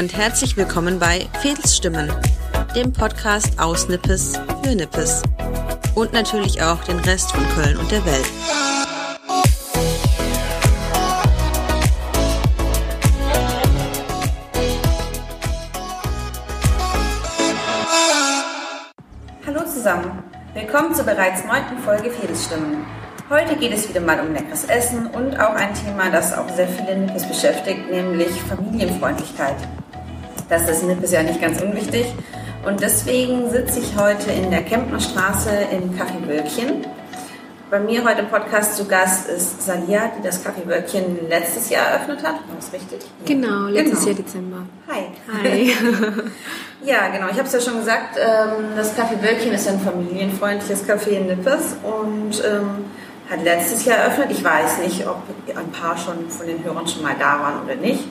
und herzlich willkommen bei Fädelsstimmen, dem Podcast aus Nippes für Nippes und natürlich auch den Rest von Köln und der Welt. Hallo zusammen, willkommen zur bereits neunten Folge Fädelsstimmen. Heute geht es wieder mal um leckeres Essen und auch ein Thema, das auch sehr viele Nippes beschäftigt, nämlich Familienfreundlichkeit. Das ist Nippes ja nicht ganz unwichtig und deswegen sitze ich heute in der Kempner Straße im Café Wölkchen. Bei mir heute im Podcast zu Gast ist Salia, die das Café Wölkchen letztes Jahr eröffnet hat. War das richtig? Genau, letztes Genau. Jahr Dezember. Hi. Hi. Ja, genau. Ich habe es ja schon gesagt, ähm, das Café Wölkchen ist ein familienfreundliches Café in Nippes und ähm, hat letztes Jahr eröffnet. Ich weiß nicht, ob ein paar schon von den Hörern schon mal da waren oder nicht.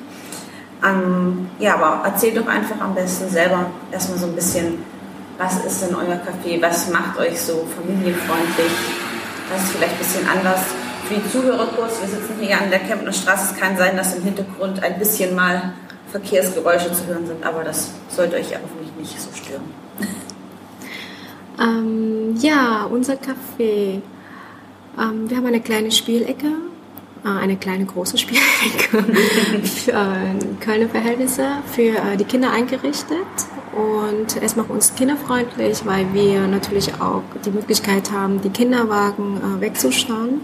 Ähm, ja, aber erzählt doch einfach am besten selber erstmal so ein bisschen, was ist denn euer Café, was macht euch so familienfreundlich, was ist vielleicht ein bisschen anders. Für die Zuhörer kurz, wir sitzen hier an der Kempner Straße, es kann sein, dass im Hintergrund ein bisschen mal Verkehrsgeräusche zu hören sind, aber das sollte euch ja hoffentlich nicht so stören. Ähm, ja, unser Café. Ähm, wir haben eine kleine Spielecke, eine kleine große Spielecke für äh, Kölner Verhältnisse für äh, die Kinder eingerichtet. Und es macht uns kinderfreundlich, weil wir natürlich auch die Möglichkeit haben, die Kinderwagen äh, wegzuschauen.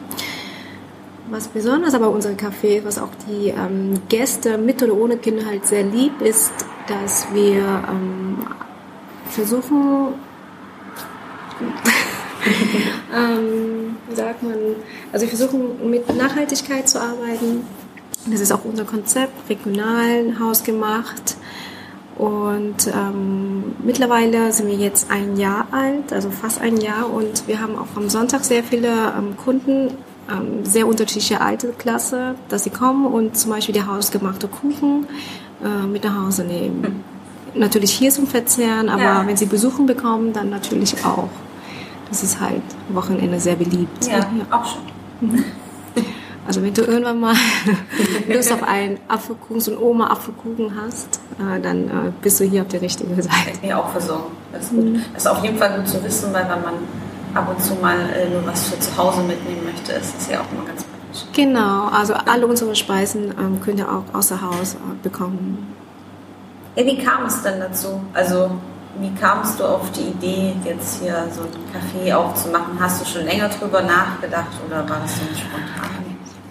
Was besonders aber unser Café, was auch die ähm, Gäste mit oder ohne Kinder halt sehr lieb ist, dass wir ähm, versuchen, ähm, wie sagt man, also wir versuchen mit Nachhaltigkeit zu arbeiten. Das ist auch unser Konzept, regional, hausgemacht. Und ähm, mittlerweile sind wir jetzt ein Jahr alt, also fast ein Jahr. Und wir haben auch am Sonntag sehr viele ähm, Kunden, ähm, sehr unterschiedliche Altersklasse, dass sie kommen und zum Beispiel der hausgemachte Kuchen äh, mit nach Hause nehmen. Natürlich hier zum Verzehren, aber Ja. wenn sie Besuchen bekommen, dann natürlich auch. Das ist halt Wochenende sehr beliebt. Ja, auch schon. Also wenn du irgendwann mal Lust auf einen Apfelkuchen, so einen Oma-Apfelkuchen hast, äh, dann äh, bist du hier auf der richtigen Seite. mir auch versorgen. Das ist gut. Das ist auf jeden Fall gut zu wissen, weil wenn man ab und zu mal äh, nur was für zu Hause mitnehmen möchte, ist das ja auch immer ganz praktisch. Genau, also alle unsere Speisen ähm, könnt ihr auch außer Haus bekommen. Ja, wie kam es denn dazu? Also, wie kamst du auf die Idee, jetzt hier so ein Café aufzumachen? Hast du schon länger drüber nachgedacht oder war das so spontan?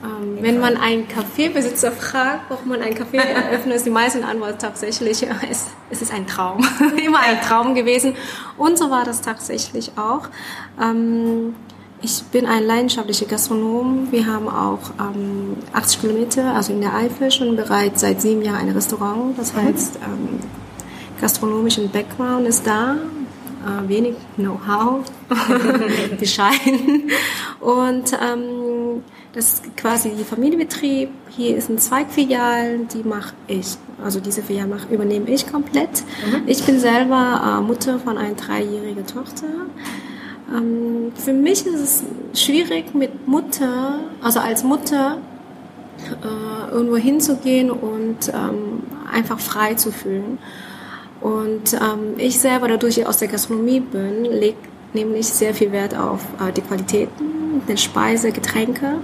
Ähm, wenn man einen Kaffeebesitzer fragt, warum man ein Café eröffnet, ist die meisten Antwort tatsächlich, es, es ist ein Traum. Immer ein Traum gewesen. Und so war das tatsächlich auch. Ähm, ich bin ein leidenschaftlicher Gastronom. Wir haben auch ähm, 80 Kilometer, also in der Eifel, schon bereits seit sieben Jahren ein Restaurant. Das heißt, ähm, gastronomischen Background ist da, äh, wenig Know-how, bescheiden. Und ähm, das ist quasi die Familienbetrieb. Hier ist ein Zweigfilial, die mache ich. Also diese Filial mach, übernehme ich komplett. Ich bin selber äh, Mutter von einer dreijährigen Tochter. Ähm, für mich ist es schwierig mit Mutter, also als Mutter äh, irgendwo hinzugehen und ähm, einfach frei zu fühlen. Und ähm, ich selber, dadurch ich aus der Gastronomie bin, lege nämlich sehr viel Wert auf äh, die Qualitäten, die Speise, Getränke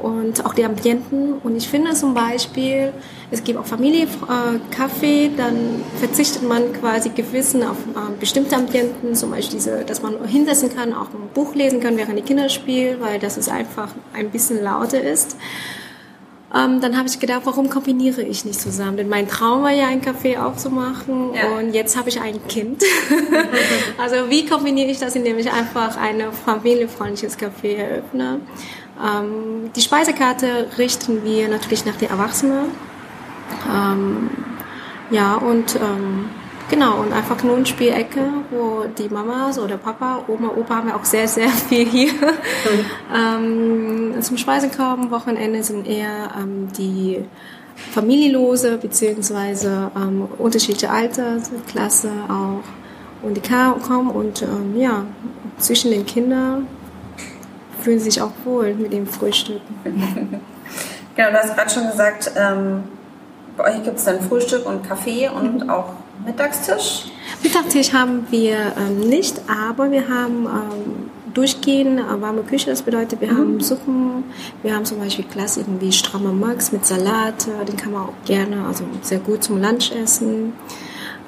und auch die Ambienten. Und ich finde zum Beispiel, es gibt auch Familienkaffee, äh, dann verzichtet man quasi gewissen auf äh, bestimmte Ambienten, zum Beispiel diese, dass man hinsetzen kann, auch ein Buch lesen kann, während die Kinder spielen, weil das ist einfach ein bisschen lauter ist. Ähm, dann habe ich gedacht, warum kombiniere ich nicht zusammen? Denn mein Traum war ja, ein Café aufzumachen Ja. und jetzt habe ich ein Kind. also wie kombiniere ich das, indem ich einfach ein familienfreundliches Café eröffne? Ähm, die Speisekarte richten wir natürlich nach den Erwachsenen. Ähm, ja, und ähm, genau, und einfach nur eine Spielecke, wo die Mamas oder Papa, Oma, Opa haben wir auch sehr, sehr viel hier. ähm, zum Speisen kommen, Wochenende sind eher ähm, die Familienlose beziehungsweise ähm, unterschiedliche Altersklasse auch. Und die kommen und ähm, ja, zwischen den Kindern fühlen sie sich auch wohl mit dem Frühstück. Genau, du hast gerade schon gesagt, ähm, bei euch gibt es dann Frühstück und Kaffee und mhm. auch Mittagstisch? Mittagstisch haben wir ähm, nicht, aber wir haben ähm, durchgehend äh, warme Küche. Das bedeutet, wir mhm. haben Suppen, wir haben zum Beispiel Klassiken wie strammer Max mit Salat, äh, den kann man auch gerne, also sehr gut zum Lunch essen.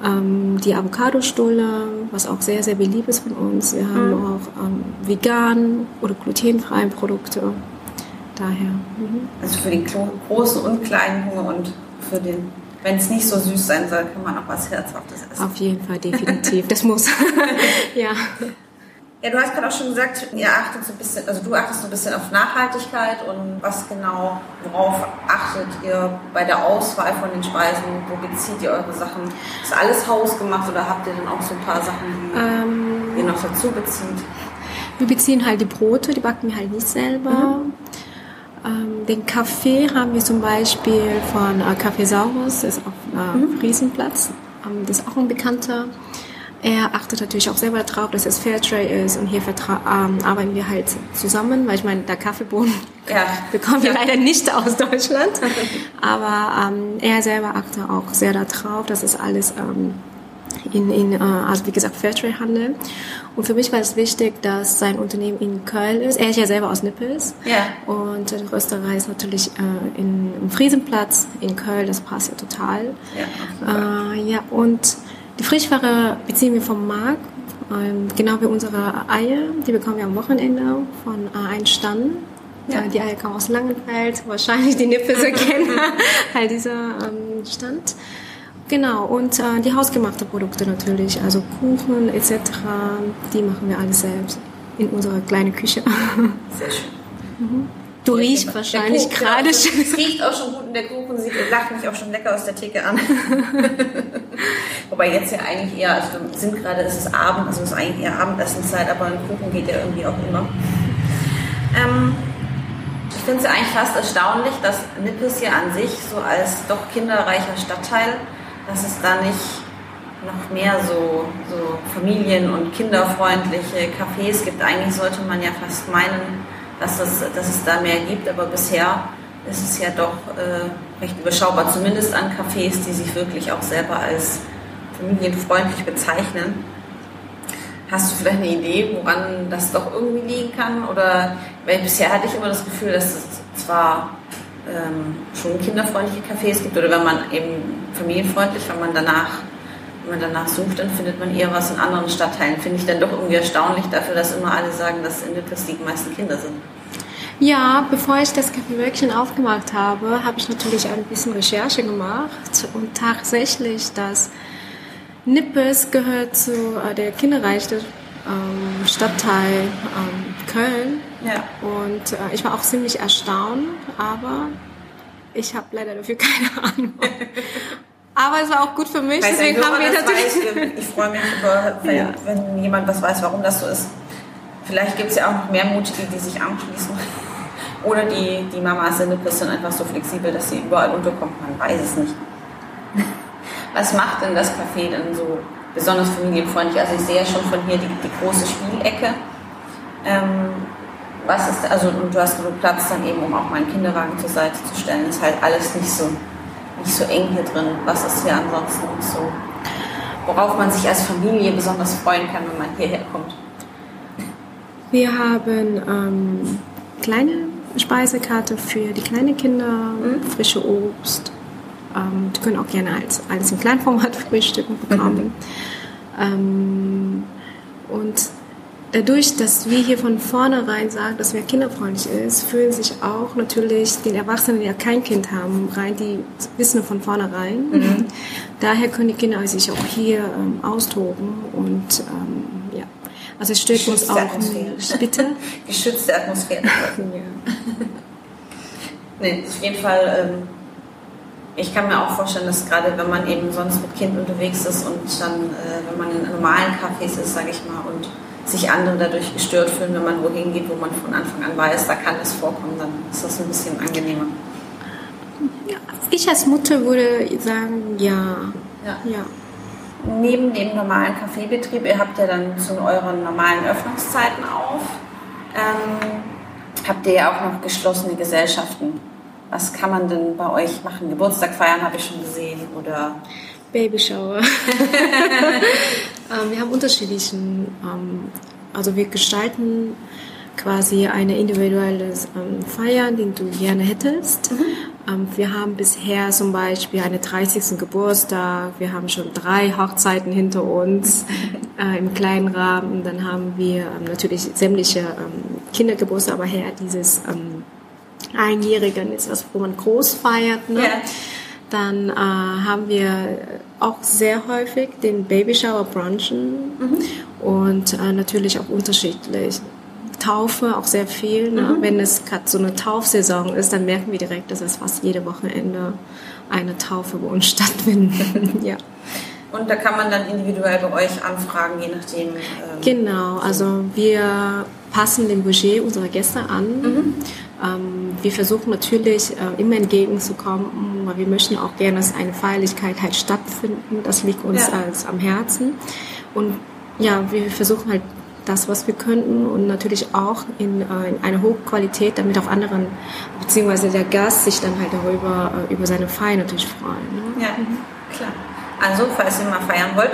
Ähm, die Avocado-Stulle, was auch sehr, sehr beliebt ist von uns. Wir haben mhm. auch ähm, vegan oder glutenfreie Produkte. Daher. Mhm. Also für den großen und kleinen Hunger und für den wenn es nicht so süß sein soll, kann man auch was Herzhaftes essen. Auf jeden Fall, definitiv. Das muss. ja. Ja, du hast gerade auch schon gesagt, ihr achtet so ein bisschen, also du achtest so ein bisschen auf Nachhaltigkeit und was genau, worauf achtet ihr bei der Auswahl von den Speisen? Wo bezieht ihr eure Sachen? Ist alles hausgemacht oder habt ihr dann auch so ein paar Sachen, die ähm, ihr noch dazu bezieht? Wir beziehen halt die Brote, die backen wir halt nicht selber. Mhm. Ähm, den Kaffee haben wir zum Beispiel von äh, Café Saurus, das ist auf äh, mhm. Friesenplatz. Ähm, das ist auch ein bekannter. Er achtet natürlich auch selber darauf, dass es Fairtrade ist und hier ähm, arbeiten wir halt zusammen, weil ich meine, der Kaffeebohnen ja. bekommen wir ja. leider nicht aus Deutschland. Aber ähm, er selber achtet auch sehr darauf, dass es alles ähm, in, in äh, also wie gesagt Fairtrade handelt. Und für mich war es wichtig, dass sein Unternehmen in Köln ist. Er ist ja selber aus Nippes. Ja. Und der Rösterei ist natürlich äh, in, im Friesenplatz in Köln. Das passt ja total. Ja, äh, ja und die Frischware beziehen wir vom Markt. Ähm, genau wie unsere Eier. Die bekommen wir am Wochenende von äh, einem Stand. Ja. Die Eier kommen aus Langenfeld. Wahrscheinlich die Nippes erkennen halt dieser ähm, Stand. Genau, und äh, die hausgemachten Produkte natürlich, also Kuchen etc., die machen wir alles selbst in unserer kleinen Küche. Sehr schön. Mhm. Du riechst wahrscheinlich gerade schon. Es riecht auch schon gut und der Kuchen sieht, lacht mich auch schon lecker aus der Theke an. Wobei jetzt ja eigentlich eher, also wir sind gerade, es ist Abend, also es ist eigentlich eher Abendessenszeit, aber ein Kuchen geht ja irgendwie auch immer. Ähm, ich finde es ja eigentlich fast erstaunlich, dass Nippes ja an sich so als doch kinderreicher Stadtteil dass es da nicht noch mehr so, so familien- und kinderfreundliche Cafés gibt. Eigentlich sollte man ja fast meinen, dass es, dass es da mehr gibt, aber bisher ist es ja doch äh, recht überschaubar, zumindest an Cafés, die sich wirklich auch selber als familienfreundlich bezeichnen. Hast du vielleicht eine Idee, woran das doch irgendwie liegen kann? Oder weil bisher hatte ich immer das Gefühl, dass es zwar ähm, schon kinderfreundliche Cafés gibt oder wenn man eben familienfreundlich, wenn man danach wenn man danach sucht, dann findet man eher was in anderen Stadtteilen. Finde ich dann doch irgendwie erstaunlich dafür, dass immer alle sagen, dass in Nippes die meisten Kinder sind. Ja, bevor ich das Café Wölkchen aufgemacht habe, habe ich natürlich ein bisschen Recherche gemacht und tatsächlich, dass Nippes gehört zu äh, der kinderreichsten ähm, Stadtteil ähm, Köln. Ja. Und äh, ich war auch ziemlich erstaunt, aber ich habe leider dafür keine Ahnung. Aber es war auch gut für mich, weiß deswegen haben wir natürlich. Weiß, ich freue mich über, wenn, ja. wenn, jemand was weiß, warum das so ist. Vielleicht gibt es ja auch noch mehr Mutige, die sich anschließen. Oder die, die Mamas sind einfach so flexibel, dass sie überall unterkommt. Man weiß es nicht. Was macht denn das Café denn so besonders familienfreundlich? Also ich sehe ja schon von hier die, die große Spielecke. Ähm, was ist, also und du hast genug Platz dann eben, um auch mal einen Kinderwagen zur Seite zu stellen. Ist halt alles nicht so, nicht so eng hier drin. Was ist hier ansonsten so, worauf man sich als Familie besonders freuen kann, wenn man hierher kommt? Wir haben ähm, kleine Speisekarte für die kleinen Kinder, mhm. frische Obst. Ähm, die können auch gerne als, alles in Kleinformat frühstücken bekommen. Mhm. Ähm, und dadurch, dass wir hier von vornherein sagen, dass wir kinderfreundlich ist, fühlen sich auch natürlich den Erwachsenen, die ja kein Kind haben, rein, die wissen von vornherein. Mhm. Daher können die Kinder sich auch hier ähm, austoben und ähm, ja. Also es stört uns auch. Atmosphäre. Bitte? Geschützte Atmosphäre. ja. nee, auf jeden Fall. Ähm, ich kann mir auch vorstellen, dass gerade wenn man eben sonst mit Kind unterwegs ist und dann, äh, wenn man in normalen Cafés ist, sage ich mal, und sich andere dadurch gestört fühlen, wenn man wohin geht, wo man von Anfang an weiß, da kann es vorkommen, dann ist das ein bisschen angenehmer. Ja, ich als Mutter würde sagen, ja. ja. ja. Neben dem normalen Kaffeebetrieb, ihr habt ja dann zu euren normalen Öffnungszeiten auf, ähm, habt ihr ja auch noch geschlossene Gesellschaften. Was kann man denn bei euch machen? Geburtstag feiern habe ich schon gesehen oder Babyshower. ähm, wir haben unterschiedlichen, ähm, also wir gestalten quasi eine individuelle ähm, Feier, die du gerne hättest. Mhm. Wir haben bisher zum Beispiel einen 30. Geburtstag, wir haben schon drei Hochzeiten hinter uns äh, im kleinen Rahmen. Dann haben wir natürlich sämtliche ähm, Kindergeburtstage, aber her dieses ähm, Einjährigen ist was, wo man groß feiert. Ne? Ja. Dann äh, haben wir auch sehr häufig den Babyshower brunchen mhm. und äh, natürlich auch unterschiedlich. Taufe auch sehr viel. Ne? Mhm. Wenn es gerade so eine Taufsaison ist, dann merken wir direkt, dass es fast jede Wochenende eine Taufe bei uns stattfindet. ja. Und da kann man dann individuell bei euch anfragen, je nachdem. Ähm, genau, also wir passen dem Budget unserer Gäste an. Mhm. Ähm, wir versuchen natürlich äh, immer entgegenzukommen, weil wir möchten auch gerne, dass eine Feierlichkeit halt stattfinden. Das liegt uns ja. als am Herzen. Und ja, wir versuchen halt das, was wir könnten und natürlich auch in, äh, in einer hohen Qualität, damit auch anderen, beziehungsweise der Gast sich dann halt darüber, äh, über seine Feier natürlich freuen. Ne? Ja, mhm. klar. Also, falls ihr mal feiern wollt,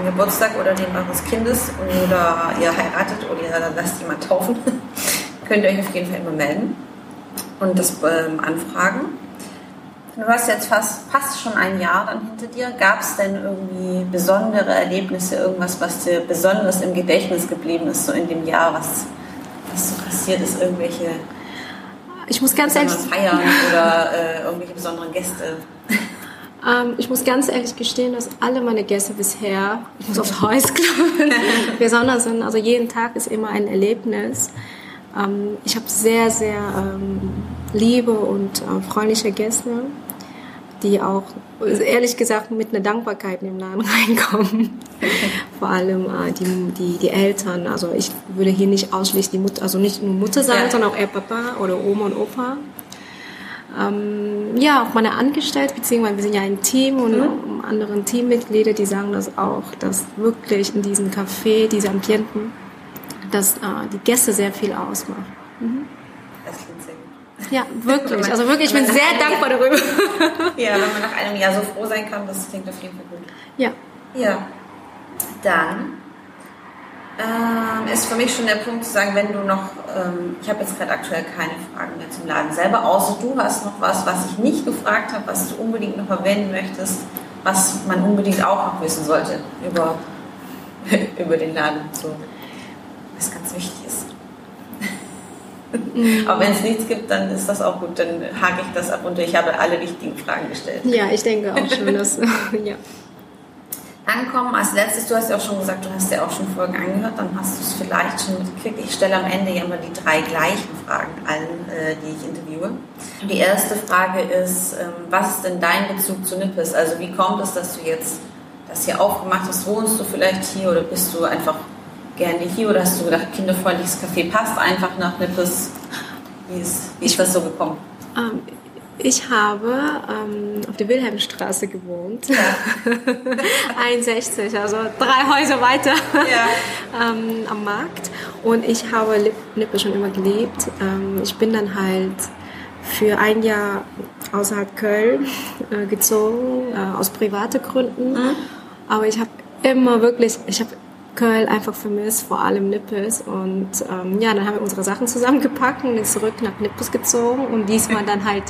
euren Geburtstag oder den eures Kindes oder ihr heiratet oder ihr lasst jemand taufen, könnt ihr euch auf jeden Fall immer melden und das ähm, anfragen. Du hast jetzt fast, fast schon ein Jahr dann hinter dir. Gab es denn irgendwie besondere Erlebnisse, irgendwas, was dir besonders im Gedächtnis geblieben ist, so in dem Jahr, was, was so passiert ist, irgendwelche ich muss ganz ehrlich feiern oder äh, irgendwelche besonderen Gäste? Ähm, ich muss ganz ehrlich gestehen, dass alle meine Gäste bisher, ich muss aufs Haus klappen, besonders sind. Also jeden Tag ist immer ein Erlebnis. Ähm, ich habe sehr, sehr ähm, liebe und äh, freundliche Gäste, die auch ehrlich gesagt mit einer Dankbarkeit in den Laden reinkommen. Vor allem äh, die, die, die Eltern. Also ich würde hier nicht ausschließlich die Mutter, also nicht nur Mutter sagen, ja. sondern auch Papa oder Oma und Opa. Ähm, ja, auch meine Angestellten, beziehungsweise wir sind ja ein Team und mhm. andere Teammitglieder, die sagen das auch, dass wirklich in diesem Café, diese Ambienten, dass äh, die Gäste sehr viel ausmachen. Mhm. Das klingt sehr gut. Ja, wirklich. Man, also wirklich, ich bin sehr dankbar Jahr, darüber. ja, wenn man nach einem Jahr so froh sein kann, das klingt auf jeden Fall gut. Ja. Ja. Dann ähm, ist für mich schon der Punkt zu sagen, wenn du noch, ähm, ich habe jetzt gerade aktuell keine Fragen mehr zum Laden selber, außer du hast noch was, was ich nicht gefragt habe, was du unbedingt noch erwähnen möchtest, was man unbedingt auch noch wissen sollte über, über den Laden. So was ganz wichtig ist. Mhm. Aber wenn es nichts gibt, dann ist das auch gut. Dann hake ich das ab und ich habe alle wichtigen Fragen gestellt. Ja, ich denke auch schon, dass, ja. Dann kommen als letztes, du hast ja auch schon gesagt, du hast ja auch schon Folgen angehört, dann hast du es vielleicht schon mitgekriegt. Ich stelle am Ende ja immer die drei gleichen Fragen allen, äh, die ich interviewe. Die erste Frage ist, ähm, was ist denn dein Bezug zu Nippes? Also wie kommt es, dass du jetzt das hier aufgemacht hast? Wohnst du vielleicht hier oder bist du einfach gerne hier oder hast du gedacht, kinderfreundliches Café passt einfach nach Nippes? Wie ist, wie ist das so gekommen? Ähm, ich habe ähm, auf der Wilhelmstraße gewohnt, ja. 61, also drei Häuser weiter ja. ähm, am Markt. Und ich habe Lippe schon immer geliebt. Ähm, ich bin dann halt für ein Jahr außerhalb Köln äh, gezogen, äh, aus privaten Gründen. Mhm. Aber ich habe immer wirklich, ich habe Köln einfach vermisst, vor allem Nippes. Und ähm, ja, dann haben wir unsere Sachen zusammengepackt und sind zurück nach Nippes gezogen und diesmal dann halt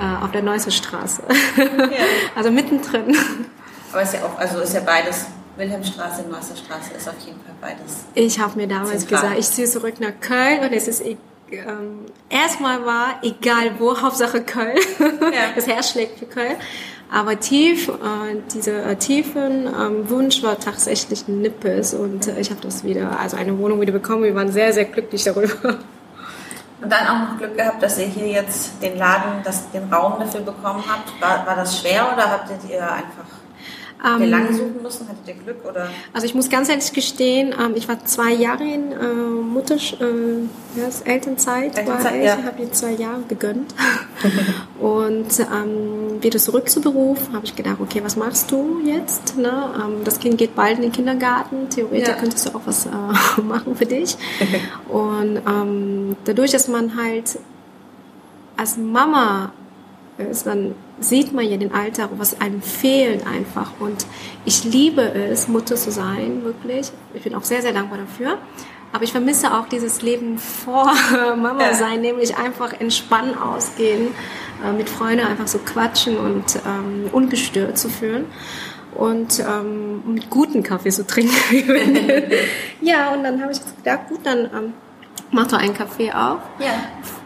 äh, auf der Neusser Straße. Ja. also mittendrin. Aber ist ja auch, also ist ja beides. Wilhelmstraße, Neusser Straße ist auf jeden Fall beides. Ich habe mir damals Zentral. gesagt, ich ziehe zurück nach Köln und es ist e- ähm, erstmal war, egal wo, Hauptsache Köln. Ja. Das Herz schlägt für Köln. Aber tief, äh, dieser äh, tiefen ähm, Wunsch war tatsächlich Nippes und äh, ich habe das wieder, also eine Wohnung wieder bekommen. Wir waren sehr, sehr glücklich darüber. Und dann auch noch Glück gehabt, dass ihr hier jetzt den Laden, das, den Raum dafür bekommen habt. War, war das schwer oder habt ihr einfach Habt ihr ähm, lange suchen müssen? Hattet ihr Glück? Oder? Also ich muss ganz ehrlich gestehen, ähm, ich war zwei Jahre in äh, Mutter, äh, ja, Elternzeit, Elternzeit war ich, ja. habe mir zwei Jahre gegönnt. und ähm, wieder zurück zu Beruf, habe ich gedacht, okay, was machst du jetzt? Ne? Ähm, das Kind geht bald in den Kindergarten, theoretisch ja. könntest du auch was äh, machen für dich. und ähm, dadurch, dass man halt als Mama ist, dann sieht man ja den Alltag, was einem fehlt einfach. Und ich liebe es, Mutter zu sein, wirklich. Ich bin auch sehr, sehr dankbar dafür. Aber ich vermisse auch dieses Leben vor Mama sein, nämlich einfach entspannen ausgehen, äh, mit Freunden einfach so quatschen und ähm, ungestört zu fühlen und ähm, mit guten Kaffee zu trinken. ja, und dann habe ich gedacht, gut, dann ähm, mach doch einen Kaffee auf. Ja.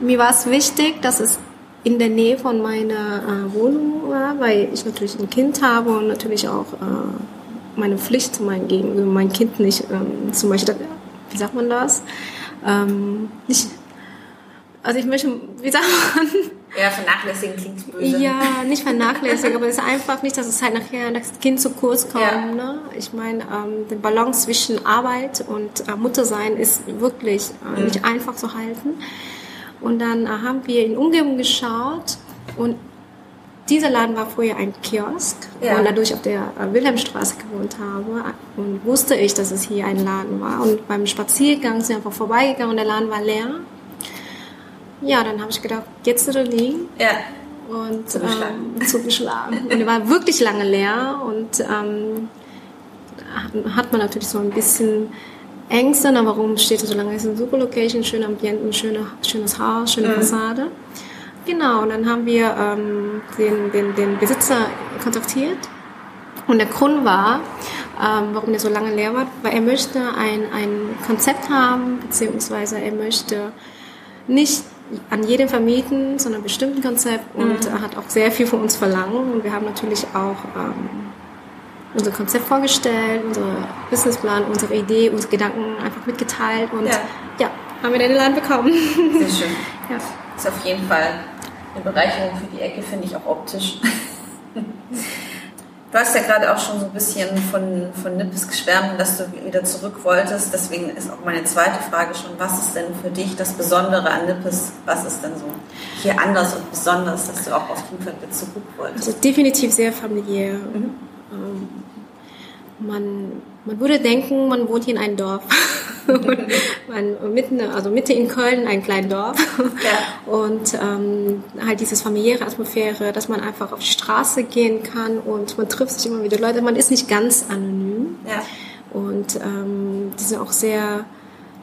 Mir war es wichtig, dass es in der Nähe von meiner äh, Wohnung war, weil ich natürlich ein Kind habe und natürlich auch äh, meine Pflicht zu meinem Gegenüber, mein Kind nicht ähm, zum Beispiel, wie sagt man das? Ähm, nicht, also ich möchte, wie sagt man? Ja, vernachlässigen klingt böse. Ja, nicht vernachlässigen, aber es ist einfach nicht, dass es halt nachher das Kind zu kurz kommt. Ja. Ne? Ich meine, ähm, der Balance zwischen Arbeit und äh, Muttersein ist wirklich äh, mhm. nicht einfach zu halten. Und dann äh, haben wir in Umgebung geschaut und dieser Laden war vorher ein Kiosk ja. und dadurch auf der äh, Wilhelmstraße gewohnt habe und wusste ich, dass es hier ein Laden war. Und beim Spaziergang sind wir einfach vorbeigegangen und der Laden war leer. Ja, dann habe ich gedacht, jetzt oder nie. Ja. Und zugeschlagen. Ähm, zugeschlagen. und er war wirklich lange leer und ähm, hat man natürlich so ein bisschen Ängste, na, warum steht er so lange? Es ist eine super Location, schöne Ambiente, schöne, schönes Haus, schöne mhm. Fassade. Genau, und dann haben wir ähm, den, den, den Besitzer kontaktiert. Und der Grund war, ähm, warum der so lange leer war, weil er möchte ein, ein Konzept haben, beziehungsweise er möchte nicht an jedem vermieten, sondern bestimmten Konzept und mhm. hat auch sehr viel von uns verlangt. Und wir haben natürlich auch ähm, unser Konzept vorgestellt, unser Businessplan, unsere Idee, unsere Gedanken einfach mitgeteilt und ja, ja haben wir den Laden bekommen. Sehr schön. ja. Ist auf jeden Fall eine Bereicherung für die Ecke, finde ich auch optisch. Du hast ja gerade auch schon so ein bisschen von, von Nippes geschwärmt, dass du wieder zurück wolltest. Deswegen ist auch meine zweite Frage schon, was ist denn für dich das Besondere an Nippes? Was ist denn so hier anders und besonders, dass du auch auf jeden Fall wieder zurück wolltest? Also definitiv sehr familiär. Mhm. Ähm, man, man würde denken, man wohnt hier in einem Dorf. man, mitten, also Mitte in Köln, ein kleines Dorf. Ja. Und ähm, halt dieses familiäre Atmosphäre, dass man einfach auf die Straße gehen kann und man trifft sich immer wieder Leute. Man ist nicht ganz anonym. Ja. Und ähm, die sind auch sehr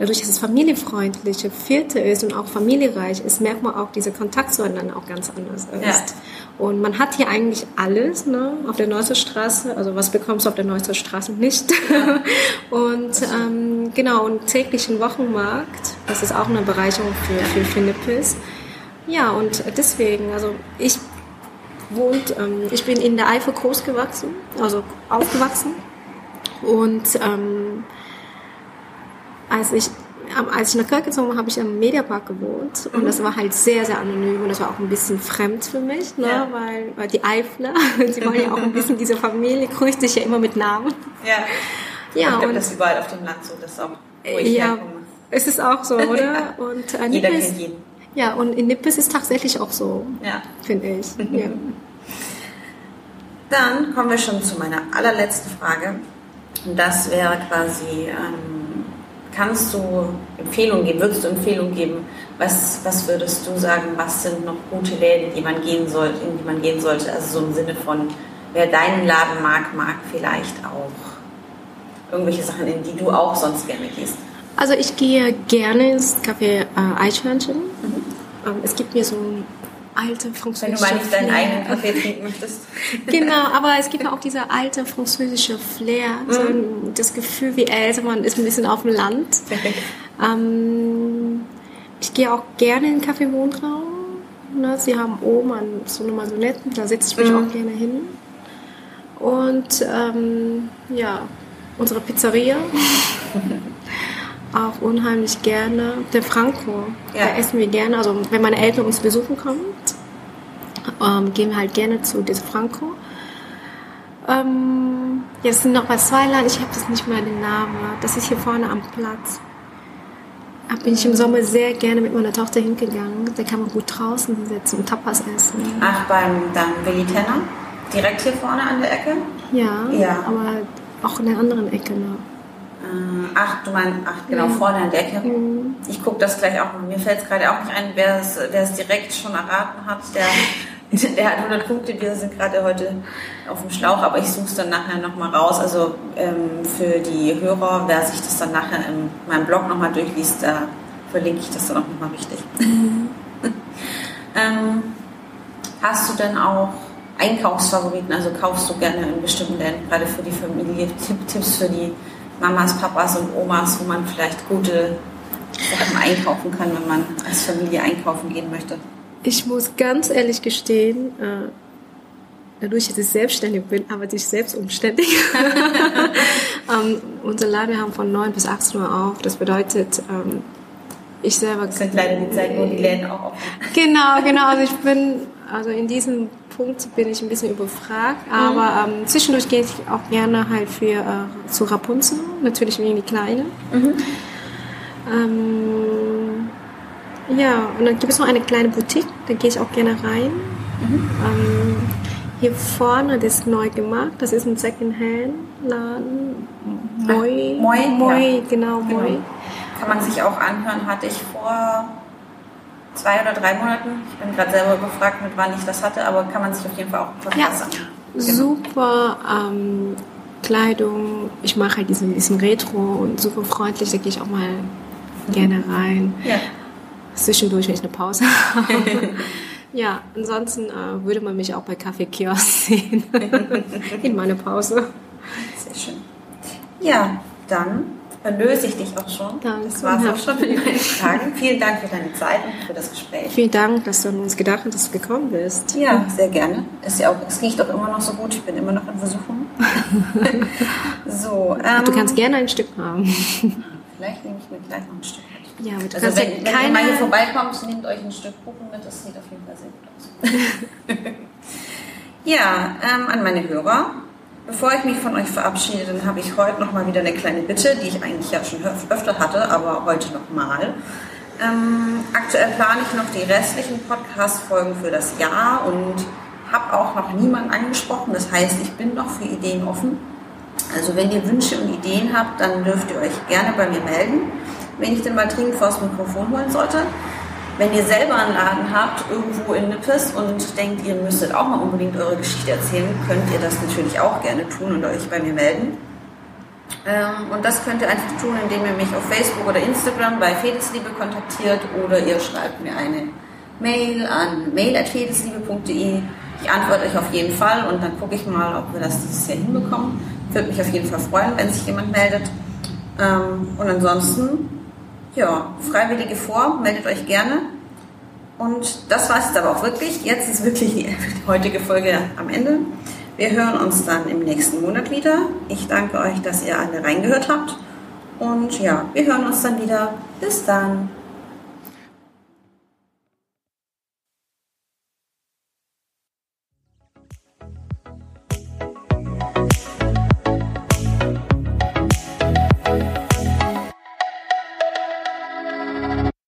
dadurch, dass es familienfreundliche Vierte ist und auch familiereich ist, merkt man auch, dieser Kontakt zueinander auch ganz anders ist. Ja. Und man hat hier eigentlich alles ne, auf der Neusser Straße. Also was bekommst du auf der Neusser Straße nicht? Ja. und ähm, genau, und täglichen Wochenmarkt, das ist auch eine Bereicherung für, für, für Nippes. Ja, und deswegen, also ich wohnt, ähm, ich bin in der Eifel groß gewachsen, also aufgewachsen. Und ähm, als ich als ich nach Köln gezogen war, habe ich im Mediapark gewohnt und das war halt sehr, sehr anonym und das war auch ein bisschen fremd für mich, ne? Ja. weil, weil die Eifler, sie waren ja auch ein bisschen diese Familie, grüßt sich ja immer mit Namen. Ja, ja ich glaube, das ist überall auf dem Land so, das auch, wo ich ja, herkomme. Es ist auch so, oder? Und, äh, Jeder Nippes, kennt jeden. Ja, und in Nippes ist tatsächlich auch so, ja. finde ich. Ja. Dann kommen wir schon zu meiner allerletzten Frage. Und das wäre quasi... Ähm, Kannst du Empfehlungen geben? Würdest du Empfehlungen geben? Was, was würdest du sagen, was sind noch gute Läden, die man gehen sollte, in die man gehen sollte? Also so im Sinne von, wer deinen Laden mag, mag vielleicht auch irgendwelche Sachen, in die du auch sonst gerne gehst. Also ich gehe gerne ins Café äh, Eichhörnchen. Mhm. Ähm, es gibt mir so ein alte französische Wenn du mal nicht deinen eigenen Kaffee trinken möchtest. genau, aber es gibt ja auch diese alte französische Flair, mhm. so das Gefühl, wie älter man ist, ein bisschen auf dem Land. ähm, ich gehe auch gerne in den Café Wohnraum. Ne? Sie haben oben an so eine Maisonette, da setze ich mich mhm. auch gerne hin. Und ähm, ja, unsere Pizzeria. auch unheimlich gerne. Der Franco, ja. da essen wir gerne. Also wenn meine Eltern uns besuchen kommen, ähm, gehen wir halt gerne zu diesem Franco. Ähm, jetzt sind noch bei zwei Laden, ich habe das nicht mehr den Namen. Das ist hier vorne am Platz. Da bin ich im Sommer sehr gerne mit meiner Tochter hingegangen. Da kann man gut draußen sitzen und Tapas essen. Ach, beim dann Willi Tenner? Direkt hier vorne an der Ecke? Ja, ja. aber auch in der anderen Ecke noch. Äh, ach, du meinst, ach, genau, mhm. vorne an der Ecke. Mhm. Ich gucke das gleich auch. Mir fällt es gerade auch nicht ein, wer es, wer es direkt schon erraten hat. Der der hat 100 Punkte, wir sind gerade heute auf dem Schlauch, aber ich suche es dann nachher nochmal raus. Also ähm, für die Hörer, wer sich das dann nachher in meinem Blog nochmal durchliest, da verlinke ich das dann auch nochmal richtig. Ähm, hast du denn auch Einkaufsfavoriten? Also kaufst du gerne in bestimmten Läden, gerade für die Familie, Tipps für die Mamas, Papas und Omas, wo man vielleicht gute Sachen einkaufen kann, wenn man als Familie einkaufen gehen möchte? Ich muss ganz ehrlich gestehen, äh, dadurch, dass ich selbstständig bin, arbeite ich selbst umständig. ähm, unser Laden haben von 9 bis 18 Uhr auf. Das bedeutet, ähm, ich selber... Das sind leider die Zeiten, wo die Läden auch offen Genau, genau. Also ich bin, also in diesem Punkt bin ich ein bisschen überfragt. Mhm. Aber ähm, zwischendurch gehe ich auch gerne halt für äh, zu Rapunzel, natürlich wegen die Kleine. Mhm. Ja, und dann gibt es noch eine kleine Boutique, da gehe ich auch gerne rein. Mhm. Ähm, hier vorne, das ist neu gemacht, das ist ein Secondhand-Laden. Moi. Moi, Moi, ja. genau, genau, Moi. Kann man sich auch anhören, hatte ich vor zwei oder drei Monaten. Ich bin gerade selber gefragt, mit wann ich das hatte, aber kann man sich auf jeden Fall auch was ja. Genau. Super ähm, Kleidung. Ich mache halt diesen, diesen Retro und super freundlich, da gehe ich auch mal gerne rein. Ja zwischendurch, wenn ich eine Pause habe. ja, ansonsten äh, würde man mich auch bei Kaffee Kiosk sehen. In meiner Pause. Sehr schön. Ja, dann erlöse ich dich auch schon. Danke. Das war es auch schon mit meinen Fragen. Vielen Dank für deine Zeit und für das Gespräch. Vielen Dank, dass du an uns gedacht hast, dass du gekommen bist. Ja, sehr gerne. Ist ja auch, es riecht auch immer noch so gut. Ich bin immer noch in Versuchung. so, ähm, du kannst gerne ein Stück haben. Vielleicht nehme ich mir gleich noch ein Stück. Ja, aber du also wenn, ja wenn ihr mal hier vorbeikommt, nehmt euch ein Stück Kuchen mit, das sieht auf jeden Fall sehr gut aus. ja, ähm, an meine Hörer. Bevor ich mich von euch verabschiede, dann habe ich heute noch mal wieder eine kleine Bitte, die ich eigentlich ja schon öfter hatte, aber heute nochmal. Ähm, aktuell plane ich noch die restlichen Podcast-Folgen für das Jahr und habe auch noch niemanden angesprochen. Das heißt, ich bin noch für Ideen offen. Also wenn ihr Wünsche und Ideen habt, dann dürft ihr euch gerne bei mir melden wenn ich denn mal dringend vor das Mikrofon holen sollte. Wenn ihr selber einen Laden habt, irgendwo in Nippes und denkt, ihr müsstet auch mal unbedingt eure Geschichte erzählen, könnt ihr das natürlich auch gerne tun und euch bei mir melden. Ähm, und das könnt ihr einfach tun, indem ihr mich auf Facebook oder Instagram bei Fedelsliebe kontaktiert oder ihr schreibt mir eine Mail an mail.fedelsliebe.de. Ich antworte euch auf jeden Fall und dann gucke ich mal, ob wir das dieses Jahr hinbekommen. Würde mich auf jeden Fall freuen, wenn sich jemand meldet. Ähm, und ansonsten ja, Freiwillige vor, meldet euch gerne. Und das war es jetzt aber auch wirklich. Jetzt ist wirklich die heutige Folge am Ende. Wir hören uns dann im nächsten Monat wieder. Ich danke euch, dass ihr alle reingehört habt. Und ja, wir hören uns dann wieder. Bis dann.